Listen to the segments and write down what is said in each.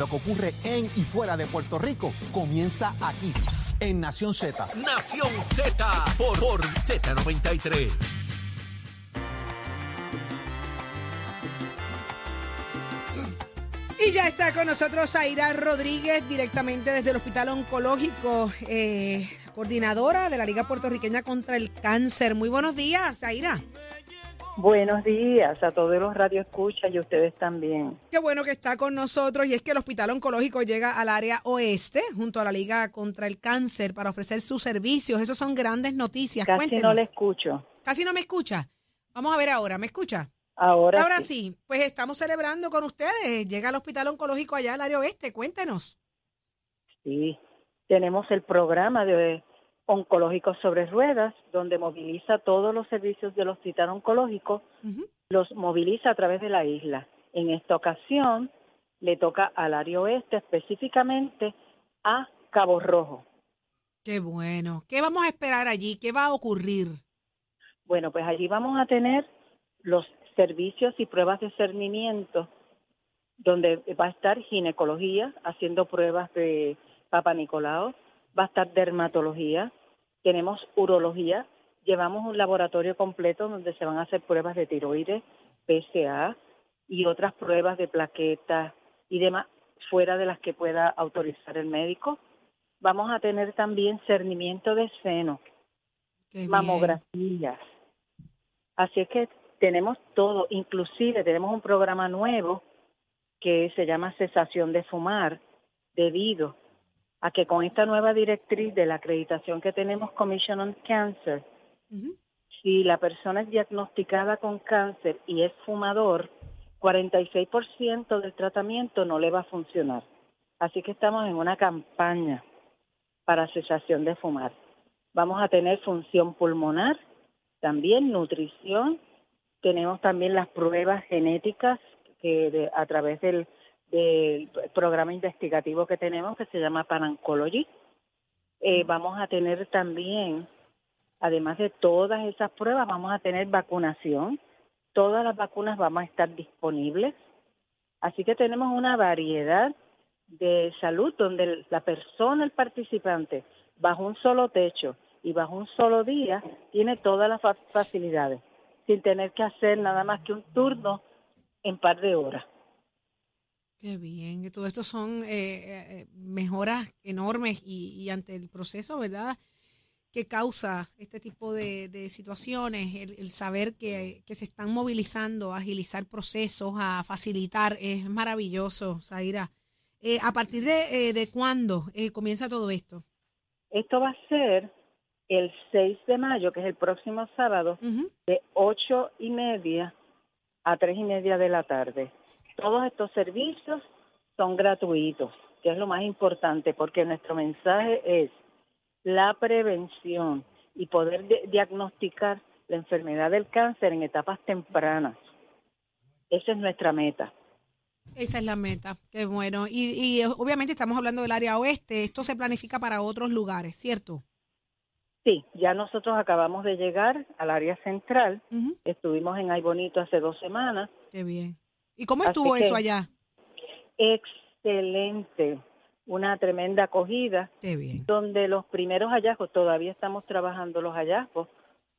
Lo que ocurre en y fuera de Puerto Rico comienza aquí, en Nación Z. Nación Z por, por Z93. Y ya está con nosotros Zaira Rodríguez, directamente desde el Hospital Oncológico, eh, coordinadora de la Liga Puertorriqueña contra el Cáncer. Muy buenos días, Zaira. Buenos días a todos los radioescuchas y ustedes también. Qué bueno que está con nosotros y es que el Hospital Oncológico llega al área oeste junto a la Liga contra el Cáncer para ofrecer sus servicios. Esas son grandes noticias. Casi Cuéntenos. no le escucho. Casi no me escucha. Vamos a ver ahora, ¿me escucha? Ahora, Ahora sí. sí, pues estamos celebrando con ustedes. Llega al Hospital Oncológico allá al área oeste. Cuéntenos. Sí, tenemos el programa de oncológicos sobre ruedas, donde moviliza todos los servicios del hospital oncológico, Ujú. los moviliza a través de la isla. En esta ocasión le toca al área oeste, específicamente a Cabo Rojo. Qué bueno. ¿Qué vamos a esperar allí? ¿Qué va a ocurrir? Bueno, pues allí vamos a tener los servicios y pruebas de cernimiento, donde va a estar ginecología, haciendo pruebas de Papa Nicolau, va a estar dermatología, tenemos urología, llevamos un laboratorio completo donde se van a hacer pruebas de tiroides, PSA y otras pruebas de plaquetas y demás, fuera de las que pueda autorizar el médico. Vamos a tener también cernimiento de seno, Qué bien. mamografías. Así es que tenemos todo, inclusive tenemos un programa nuevo que se llama cesación de fumar, debido a que con esta nueva directriz de la acreditación que tenemos Commission on Cancer, si la persona es diagnosticada con cáncer y es fumador, 46% del tratamiento no le va a funcionar. Así que estamos en una campaña para cesación de fumar. Vamos a tener función pulmonar, también nutrición, tenemos también las pruebas genéticas que de- a través del, del programa investigativo que tenemos que se llama Panancology. Eh, vamos a tener también Además de todas esas pruebas, vamos a tener vacunación. Todas las vacunas van a estar disponibles. Así que tenemos una variedad de salud donde la persona, el participante, bajo un solo techo y bajo un solo día, tiene todas las fa- facilidades, sin tener que hacer nada más que un turno en par de horas. Qué bien. que Todo esto son eh, eh, mejoras enormes y, y ante el proceso, ¿verdad? Que causa este tipo de, de situaciones, el, el saber que, que se están movilizando, a agilizar procesos, a facilitar, es maravilloso, Zaira. Eh, ¿A partir de, eh, de cuándo eh, comienza todo esto? Esto va a ser el 6 de mayo, que es el próximo sábado, de ocho y media a tres y media de la tarde. Todos estos servicios son gratuitos, que es lo más importante, porque nuestro mensaje es la prevención y poder di- diagnosticar la enfermedad del cáncer en etapas tempranas. Esa es nuestra meta. Esa es la meta. Qué bueno. Y, y obviamente estamos hablando del área oeste. Esto se planifica para otros lugares, ¿cierto? Sí, ya nosotros acabamos de llegar al área central. Estuvimos en Ay Bonito hace dos semanas. Qué bien. ¿Y cómo Así estuvo que- eso allá? Excelente, una tremenda acogida. Qué bien. donde los primeros hallazgos, todavía estamos trabajando los hallazgos,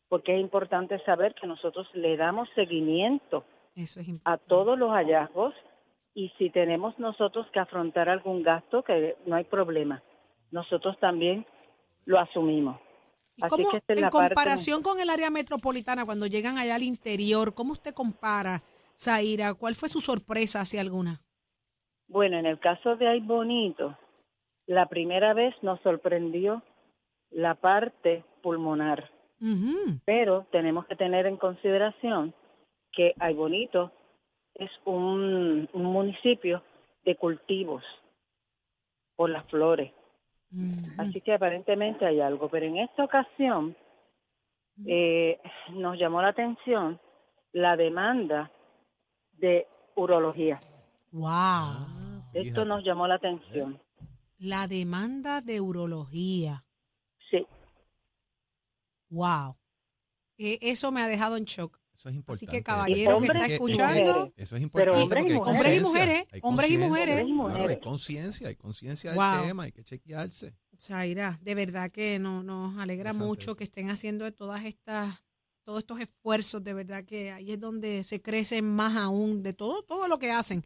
porque es importante saber que nosotros le damos seguimiento Eso es a todos los hallazgos y si tenemos nosotros que afrontar algún gasto, que no hay problema, nosotros también lo asumimos. ¿Y Así cómo, que esta es en la parte- comparación con el área metropolitana, cuando llegan allá al interior, cómo usted compara, Zaira? ¿Cuál fue su sorpresa, si alguna? Bueno, en el caso de Ay Bonito, la primera vez nos sorprendió la parte pulmonar. Ujú. pero tenemos que tener en consideración que Ay Bonito es un, un municipio de cultivos por las flores, así que aparentemente hay algo, pero en esta ocasión eh, nos llamó la atención la demanda de urología. Wow. Esto nos llamó la atención. La demanda de urología. Sí, Wow. Eh, eso me ha dejado en shock. Eso es importante. Así que caballero que Hombres está escuchando. Eso es importante. hombres y mujeres. Hombres y hay mujeres, hombres y mujeres. Claro, hay conciencia, hay conciencia Wow. del tema, hay que chequearse. Zaira, de verdad que no, nos alegra mucho eso. que estén haciendo todas estas, todos estos esfuerzos, de verdad que ahí es donde se crece más aún de todo, todo lo que hacen.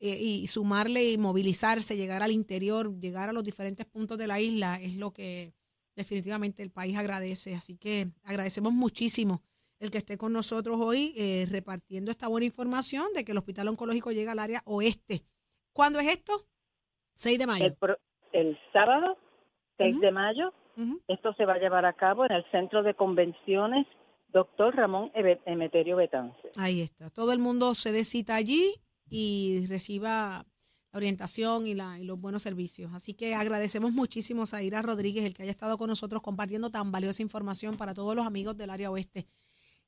Eh, y sumarle y movilizarse, llegar al interior, llegar a los diferentes puntos de la isla, es lo que definitivamente el país agradece. Así que agradecemos muchísimo el que esté con nosotros hoy eh, repartiendo esta buena información de que el Hospital Oncológico llega al área oeste. ¿Cuándo es esto? 6 de mayo. El, pro- el sábado 6 Ujú. de mayo, esto se va a llevar a cabo en el Centro de Convenciones Doctor Ramón Emeterio Betance. Ahí está. Todo el mundo se dé cita allí y reciba la orientación y, la, y los buenos servicios. Así que agradecemos muchísimo a Zaira Rodríguez el que haya estado con nosotros compartiendo tan valiosa información para todos los amigos del área oeste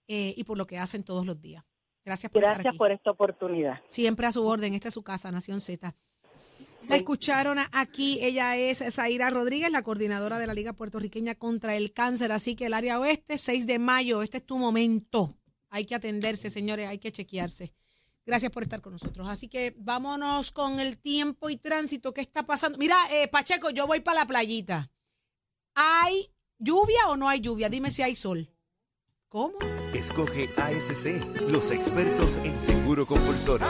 eh, y por lo que hacen todos los días. Gracias por estar Gracias aquí. por esta oportunidad. Siempre a su orden. Esta es su casa, Nación Z. La escucharon aquí. Ella es Zaira Rodríguez, la coordinadora de la Liga Puertorriqueña contra el Cáncer. Así que el área oeste, 6 de mayo, este es tu momento. Hay que atenderse, señores, hay que chequearse. Gracias por estar con nosotros. Así que vámonos con el tiempo y tránsito. ¿Qué está pasando? Mira, eh, Pacheco, yo voy para la playita. ¿Hay lluvia o no hay lluvia? Dime si hay sol. ¿Cómo? Escoge ASC, los expertos en seguro compulsorio.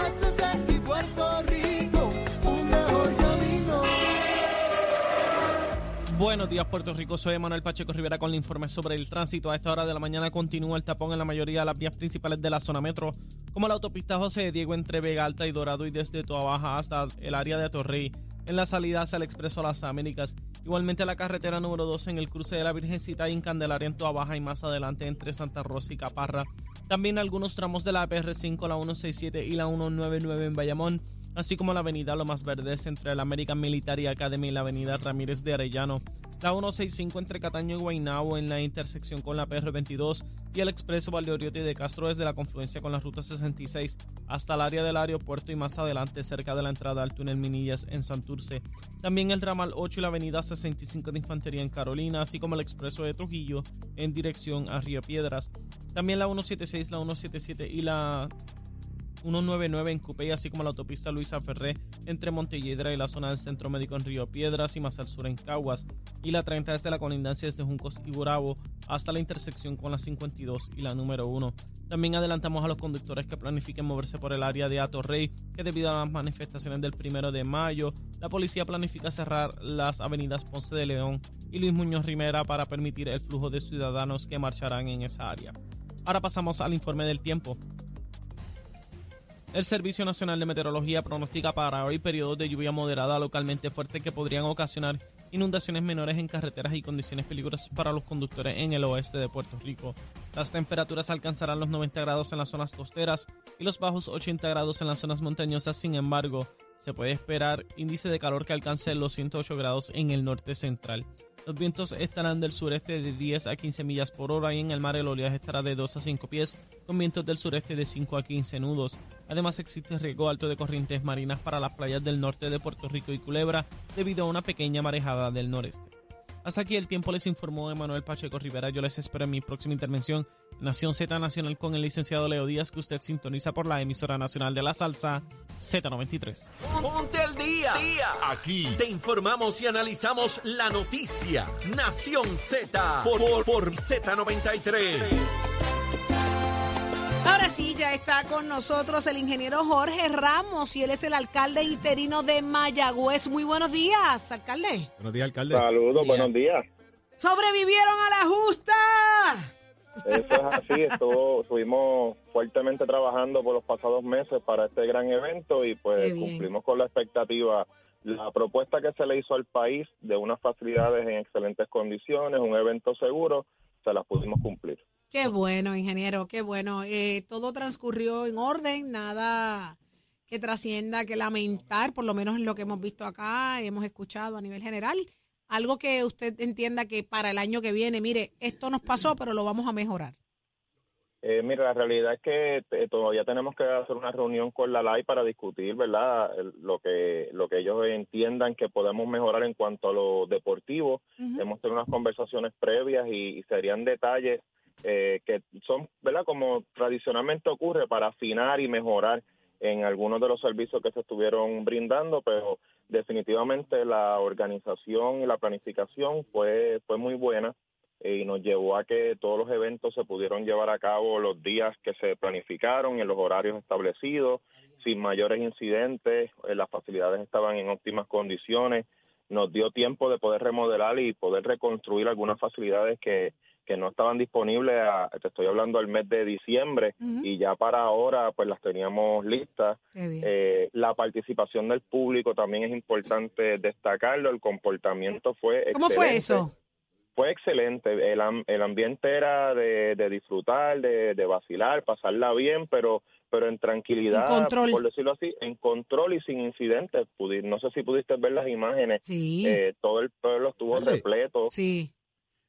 Buenos días, Puerto Rico. Soy Manuel Pacheco Rivera con el informe sobre el tránsito. A esta hora de la mañana continúa el tapón en la mayoría de las vías principales de la zona metro, como la autopista José de Diego entre Vega Alta y Dorado y desde Toa Baja hasta el área de Atorrey, en la salida hacia el Expreso Las Américas. Igualmente la carretera número 2 en el cruce de la Virgencita y en Candelaria en Toa Baja y más adelante entre Santa Rosa y Caparra. También algunos tramos de la PR5, la 167 y la 199 en Bayamón así como la avenida Lomas Verdes entre la American Military Academy y la avenida Ramírez de Arellano, la 165 entre Cataño y Guaynabo en la intersección con la PR22 y el expreso Valdeoriotti de Castro desde la confluencia con la ruta 66 hasta el área del aeropuerto y más adelante cerca de la entrada al túnel Minillas en Santurce. También el ramal 8 y la avenida 65 de Infantería en Carolina, así como el expreso de Trujillo en dirección a Río Piedras. También la 176, la 177 y la 199 en Cupey, así como la autopista Luisa Ferré entre Montelledra y la zona del Centro Médico en Río Piedras y más al sur en Caguas, y la 30 desde la colindancia desde Juncos y Burabo hasta la intersección con la 52 y la número 1. También adelantamos a los conductores que planifiquen moverse por el área de Atorrey, que debido a las manifestaciones del primero de mayo, la policía planifica cerrar las avenidas Ponce de León y Luis Muñoz Rimera para permitir el flujo de ciudadanos que marcharán en esa área. Ahora pasamos al informe del tiempo. El Servicio Nacional de Meteorología pronostica para hoy periodos de lluvia moderada localmente fuerte que podrían ocasionar inundaciones menores en carreteras y condiciones peligrosas para los conductores en el oeste de Puerto Rico. Las temperaturas alcanzarán los 90 grados en las zonas costeras y los bajos 80 grados en las zonas montañosas. Sin embargo, se puede esperar índice de calor que alcance los 108 grados en el norte central. Los vientos estarán del sureste de 10 a 15 millas por hora y en el mar el oleaje estará de 2 a 5 pies, con vientos del sureste de 5 a 15 nudos. Además existe riesgo alto de corrientes marinas para las playas del norte de Puerto Rico y Culebra debido a una pequeña marejada del noreste. Hasta aquí el tiempo les informó Emanuel Pacheco Rivera. Yo les espero en mi próxima intervención Nación Z Nacional con el licenciado Leo Díaz que usted sintoniza por la emisora nacional de la salsa Z93. Ponte al día. Aquí te informamos y analizamos la noticia. Nación Z por, por, por Z93. Ahora sí, ya está con nosotros el ingeniero Jorge Ramos y él es el alcalde interino de Mayagüez. Muy buenos días, alcalde. Buenos días, alcalde. Saludos, buenos días. ¡Sobrevivieron a la justa! Eso es así, estuvo, estuvimos fuertemente trabajando por los pasados meses para este gran evento y pues cumplimos con la expectativa. La propuesta que se le hizo al país de unas facilidades en excelentes condiciones, un evento seguro, se las pudimos cumplir. Qué bueno, ingeniero, qué bueno. Eh, todo transcurrió en orden, nada que trascienda que lamentar, por lo menos en lo que hemos visto acá, hemos escuchado a nivel general. Algo que usted entienda que para el año que viene, mire, esto nos pasó, pero lo vamos a mejorar. Eh, mira, la realidad es que eh, todavía tenemos que hacer una reunión con la LAI para discutir, ¿verdad? Lo que lo que ellos entiendan que podemos mejorar en cuanto a lo deportivo. Hemos tenido unas conversaciones previas y, y serían detalles eh, que son, ¿verdad? Como tradicionalmente ocurre para afinar y mejorar en algunos de los servicios que se estuvieron brindando, pero definitivamente la organización y la planificación fue, fue muy buena eh, y nos llevó a que todos los eventos se pudieron llevar a cabo los días que se planificaron en los horarios establecidos, sin mayores incidentes, eh, las facilidades estaban en óptimas condiciones, nos dio tiempo de poder remodelar y poder reconstruir algunas facilidades que, que no estaban disponibles, a- te estoy hablando al mes de diciembre, y ya para ahora pues las teníamos listas. Eh, la participación del público también es importante destacarlo, el comportamiento fue ¿Cómo fue excelente. eso? Fue excelente, el, am- el ambiente era de, de disfrutar, de, de vacilar, pasarla bien, pero pero en tranquilidad, En por decirlo así, en control y sin incidentes. No sé si pudiste ver las imágenes, Sí, eh, todo el pueblo estuvo repleto. sí,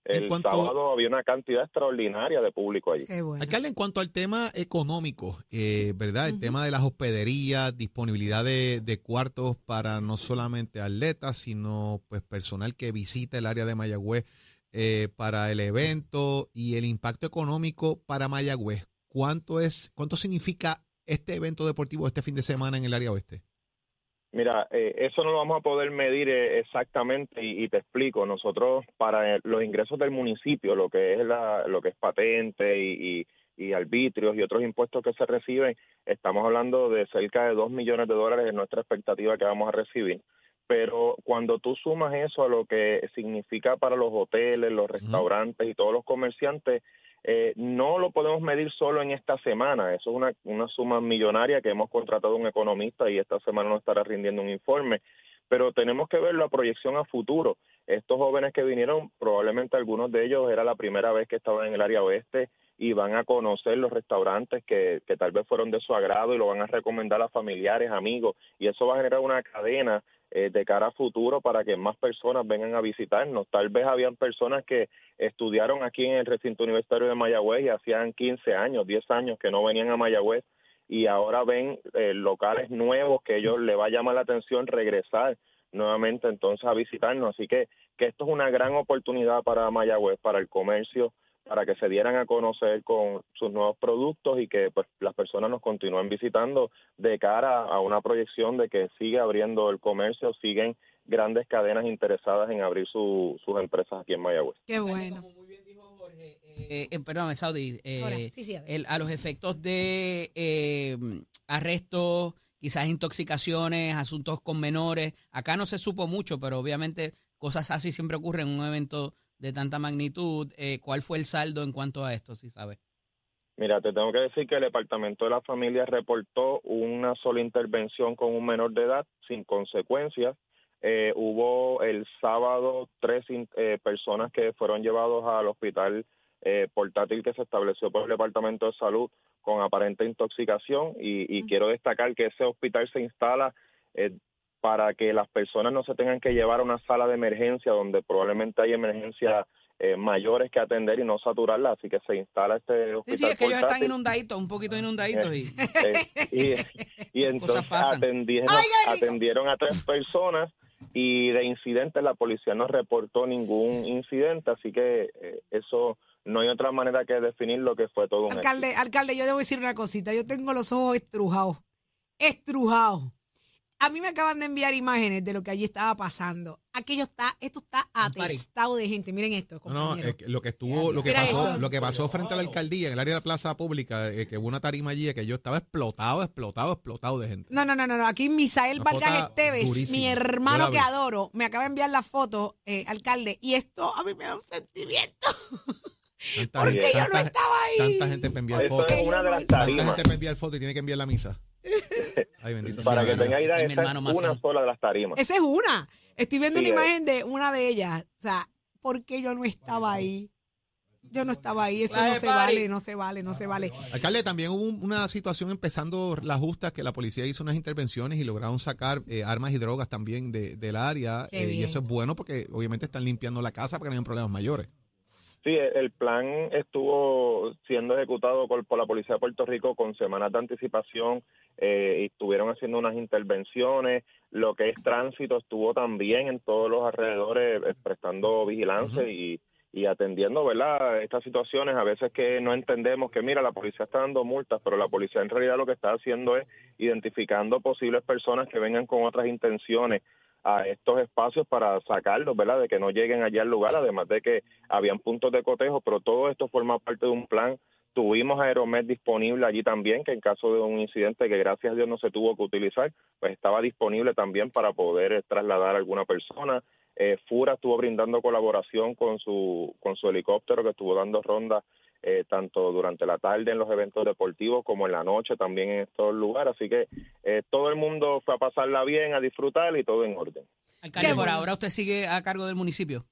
El cuanto- sábado había una cantidad extraordinaria de público allí. qué bueno. Alcalde, en cuanto al tema económico, eh, ¿verdad? El tema de las hospederías, disponibilidad de, de cuartos para no solamente atletas, sino pues personal que visita el área de Mayagüez eh, para el evento y el impacto económico para Mayagüez. ¿Cuánto es, cuánto significa este evento deportivo este fin de semana en el área oeste? Mira, eh, eso no lo vamos a poder medir eh, exactamente y, y te explico. Nosotros para los ingresos del municipio, lo que es la, lo que es patente y, y, y arbitrios y otros impuestos que se reciben, estamos hablando de cerca de dos millones de dólares en nuestra expectativa que vamos a recibir. Pero cuando tú sumas eso a lo que significa para los hoteles, los restaurantes y todos los comerciantes, eh, no lo podemos medir solo en esta semana. Eso es una, una suma millonaria que hemos contratado a un economista y esta semana nos estará rindiendo un informe. Pero tenemos que ver la proyección a futuro. Estos jóvenes que vinieron, probablemente algunos de ellos era la primera vez que estaban en el área oeste y van a conocer los restaurantes que, que tal vez fueron de su agrado y lo van a recomendar a familiares, amigos. Y eso va a generar una cadena eh, de cara a futuro para que más personas vengan a visitarnos. Tal vez habían personas que estudiaron aquí en el recinto universitario de Mayagüez y hacían 15 años, 10 años que no venían a Mayagüez y ahora ven eh, locales nuevos que ellos le va a llamar la atención regresar nuevamente entonces a visitarnos. Así que, que esto es una gran oportunidad para Mayagüez, para el comercio, para que se dieran a conocer con sus nuevos productos y que pues las personas nos continúen visitando de cara a una proyección de que sigue abriendo el comercio, siguen grandes cadenas interesadas en abrir su- sus empresas aquí en Mayagüez. Qué bueno. Como muy bien dijo Jorge, eh, eh, perdóname, Saudi, eh, Ahora, sí, sí, el- a los efectos de eh, arrestos, quizás intoxicaciones, asuntos con menores, acá no se supo mucho, pero obviamente cosas así siempre ocurren en un evento de tanta magnitud. Eh, ¿Cuál fue el saldo en cuanto a esto, si sabes? Mira, te tengo que decir que el Departamento de la Familia reportó una sola intervención con un menor de edad sin consecuencias. Eh, hubo el sábado tres eh, personas que fueron llevados al hospital eh, portátil que se estableció por el Departamento de Salud con aparente intoxicación y, y quiero destacar que ese hospital se instala eh, para que las personas no se tengan que llevar a una sala de emergencia donde probablemente hay emergencias eh, mayores que atender y no saturarla, así que se instala este Sí, hospital sí, es que ellos están inundaditos, un poquito inundaditos. Y, Eh, y, y entonces atendieron, atendieron a tres personas y de incidentes la policía no reportó ningún incidente, así que eh, eso no hay otra manera que definir lo que fue todo un éxito. Alcalde, alcalde, yo debo decir una cosita. Yo tengo los ojos estrujados. Estrujados. A mí me acaban de enviar imágenes de lo que allí estaba pasando. Aquello está, esto está atestado de gente. Miren esto, No, no, eh, lo que estuvo, lo que Mira pasó, esto. lo que pasó frente a la alcaldía, en el área de la plaza pública, eh, que hubo una tarima allí, que yo estaba explotado, explotado, explotado de gente. No, no, no, no, no. Aquí Misael Vargas Esteves, durísima. mi hermano que adoro, me acaba de enviar la foto, eh, alcalde, y esto a mí me da un sentimiento. Tanta Porque gente- yo no estaba ahí. Tanta gente me envía fotos. Tanta gente me envía fotos y tiene que enviar la misa. Ay, bendito Para sea. que tenga idea, esa hermano es una sola de las tarimas. Esa es una. Estoy viendo Sí, una imagen de una de ellas. O sea, ¿por qué yo no estaba ahí? Yo no estaba ahí. Eso no se vale, no se vale, no se vale. Alcalde, también hubo un- una situación empezando la justa que la policía hizo unas intervenciones y lograron sacar eh, armas y drogas también de- del área. Eh, y eso es bueno porque obviamente están limpiando la casa para que no hayan problemas mayores. Sí, el plan estuvo siendo ejecutado por, por la Policía de Puerto Rico con semanas de anticipación eh, y estuvieron haciendo unas intervenciones. Lo que es tránsito estuvo también en todos los alrededores eh, prestando vigilancia y, y atendiendo, ¿verdad? Estas situaciones a veces que no entendemos que, mira, la policía está dando multas, pero la policía en realidad lo que está haciendo es identificando posibles personas que vengan con otras intenciones a estos espacios para sacarlos, ¿verdad? De que no lleguen allá al lugar, además de que habían puntos de cotejo, pero todo esto forma parte de un plan. Tuvimos Aeromed disponible allí también, que en caso de un incidente que gracias a Dios no se tuvo que utilizar, pues estaba disponible también para poder eh, trasladar a alguna persona. Eh, Fura estuvo brindando colaboración con su, con su helicóptero que estuvo dando rondas eh, tanto durante la tarde en los eventos deportivos como en la noche también en estos lugares. Así que eh, todo el mundo fue a pasarla bien, a disfrutar y todo en orden. Alcalde, por ahora usted sigue a cargo del municipio.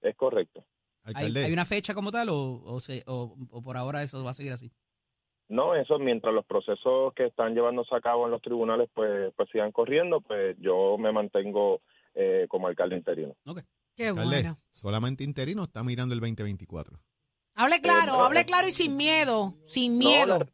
Es correcto. ¿Hay, una fecha como tal o, o, se- o- o por ahora eso va a seguir así? No, eso mientras los procesos que están llevándose a cabo en los tribunales pues, pues sigan corriendo, pues yo me mantengo eh, como alcalde interino. Qué Alcalde, bueno. solamente interino está mirando el 2024. Hable claro, Eh, no, hable eh, claro y sin miedo, sin No, miedo. la,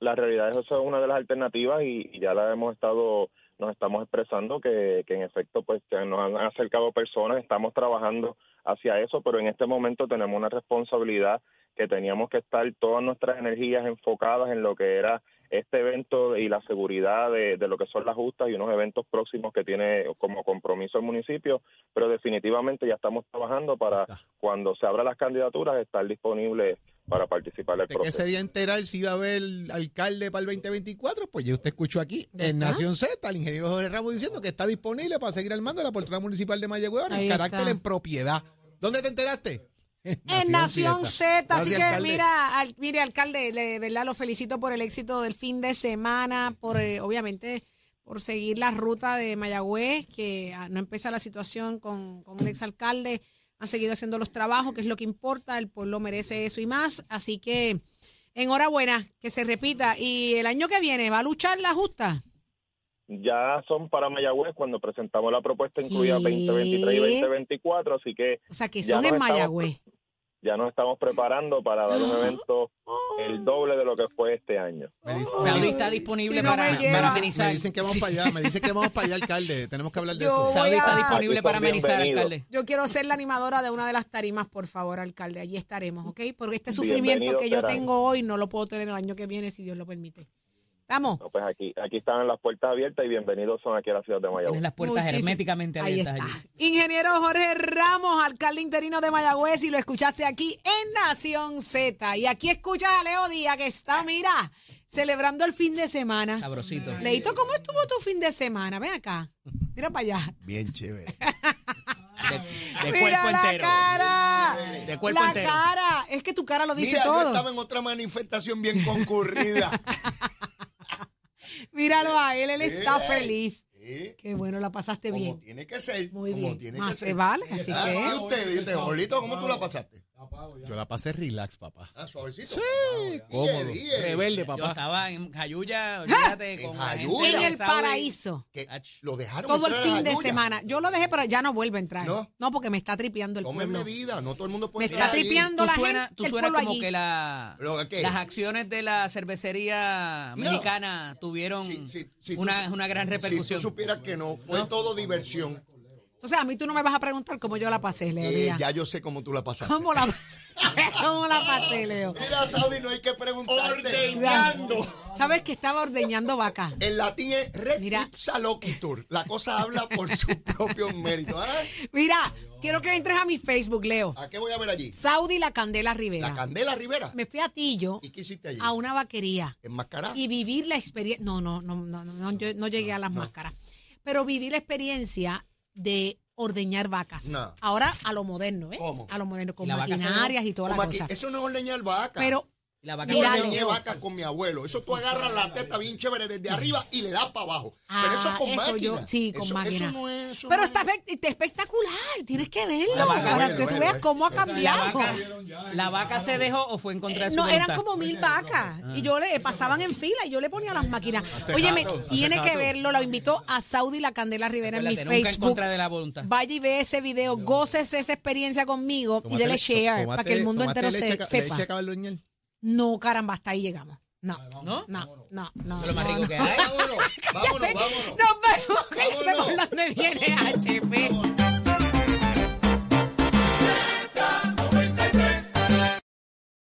la realidad es eso es una de las alternativas y, y ya la hemos estado, nos estamos expresando que, que en efecto pues nos han acercado personas, estamos trabajando hacia eso, pero en este momento tenemos una responsabilidad que teníamos que estar todas nuestras energías enfocadas en lo que era este evento y la seguridad de, de lo que son las justas y unos eventos próximos que tiene como compromiso el municipio, pero definitivamente ya estamos trabajando para cuando se abran las candidaturas estar disponibles para participar del ¿De qué proceso. sería enterar si va a haber alcalde para el 2024? Pues ya usted escuchó aquí en. Nación Z al ingeniero Jorge Ramos diciendo que está disponible para seguir armando la Portura Municipal de Mayagüez en carácter está. en propiedad. ¿Dónde te enteraste? En Nación Z, así que alcalde. mira, al- mire alcalde, de verdad lo felicito por el éxito del fin de semana, por eh, obviamente por seguir la ruta de Mayagüez, que ah, no empieza la situación con, con el exalcalde, han seguido haciendo los trabajos, que es lo que importa, el pueblo merece eso y más, así que enhorabuena, que se repita, y el año que viene va a luchar la justa. Ya son para Mayagüez cuando presentamos la propuesta incluida ¿Qué? 2023 y 2024, así que O sea, que Ya son en estamos- Mayagüez. ya nos estamos preparando para dar un evento el doble de lo que fue este año. Me dice- Saudi está disponible Si no para, para me amenizar. dicen que vamos para allá, me dicen que vamos para allá, alcalde. Tenemos que hablar de Yo eso. Saudi está disponible para amenizar, alcalde. Yo quiero ser la animadora de una de las tarimas, por favor, alcalde. Allí estaremos, ¿ok? Porque este sufrimiento que yo serán. tengo hoy no lo puedo tener el año que viene, si Dios lo permite. ¿Estamos? No, pues aquí, aquí están las puertas abiertas y bienvenidos son aquí a la ciudad de Mayagüez. Tienes las puertas Muchísimo. herméticamente Ahí abiertas está. allí. Ingeniero Jorge Ramos, alcalde interino de Mayagüez, y lo escuchaste aquí en Nación Z. Y aquí escuchas a Leo Díaz, que está, mira, celebrando el fin de semana. Sabrosito. Leito, ¿cómo estuvo tu fin de semana? Ven acá. Mira para allá. Bien chévere. De, de Mira cuerpo la entero. cara. De cuerpo la entero. cara. Es que tu cara lo dice Mira, yo estaba en otra manifestación bien concurrida. Míralo a él, él está Sí. feliz. Sí, Qué bueno, la pasaste como bien. tiene que ser. Muy como bien. tiene Más que te ser. vale, así Ah, que- ¿Y usted, y usted, Jorlito, cómo tú la pasaste? Yo la pasé relax, papá. Ah, suavecito. Sí, cómodo. Dije, dije. Rebelde, Yo papá. estaba en Jayuya, olvídate, En con la Jayuya. gente En de el paraíso. Que lo dejaron Todo el entrar a fin de Jayuya. semana. Yo lo dejé, pero ya no vuelve a entrar. ¿No? No, porque me está tripeando el Tomen pueblo. medidas, no todo el mundo Me puede está entrar allí. tripeando Tú la gente, tú el suenas pueblo como allí. que la, ¿Lo qué? las acciones de la cervecería No. mexicana tuvieron Sí, sí, sí, tú una, su- una gran Si repercusión. tú supieras que no, fue todo diversión. Entonces, a mí tú no me vas a preguntar cómo yo la pasé, Leo. Eh, ya yo sé cómo tú la pasaste. ¿Cómo la, ¿Cómo la pasé, Leo? Mira, Saudi, no hay que preguntarte. ¿Sabes que estaba ordeñando vaca? En latín es Mira. recipsa loquitur. La cosa habla por su propio mérito. ¿ah? Mira, quiero que entres a mi Facebook, Leo. ¿A qué voy a ver allí? Saudi La Candela Rivera. La Candela Rivera. Me fui a Tillo ¿Y qué hiciste allí? a una vaquería. ¿Enmascarada? y vivir la experiencia. No, no, no, no, no, no, yo no llegué a las máscaras. Pero viví la experiencia de ordeñar vacas. No. Ahora a lo moderno, ¿eh? ¿Cómo? A lo moderno, con ¿Y la vaca se maquinarias y toda la cosa. Eso no es ordeñar vaca. Pero la vaca yo ordeñé vaca con mi abuelo. Eso tú agarras la teta bien chévere desde arriba y le das para abajo. Pero eso Ah, con eso máquina. yo- sí, con Eso- máquina. Eso no es... pero está está espectacular, tienes que verlo vaca- para Bueno, que tú bueno, veas cómo ha la cambiado. vaca, la vaca se dejó o fue en contra de su No, eran como mil vacas y yo le pasaban en fila y yo le ponía las máquinas. Hace tiene que verlo, lo invito a Saudi La Candela Rivera en mi Acuérdate, nunca en Facebook. contra de la voluntad. Vaya y ve ese video, goces esa experiencia conmigo y dele le- share tómate- para que el mundo entero leche se, ca- sepa. leche. No, caramba, hasta ahí llegamos. No, ¿No? no, no, no. Es lo más no, rico no. que hay. Vámonos, vámonos, vámonos. Nos vemos, que ya sé por Vámonos. dónde viene HP.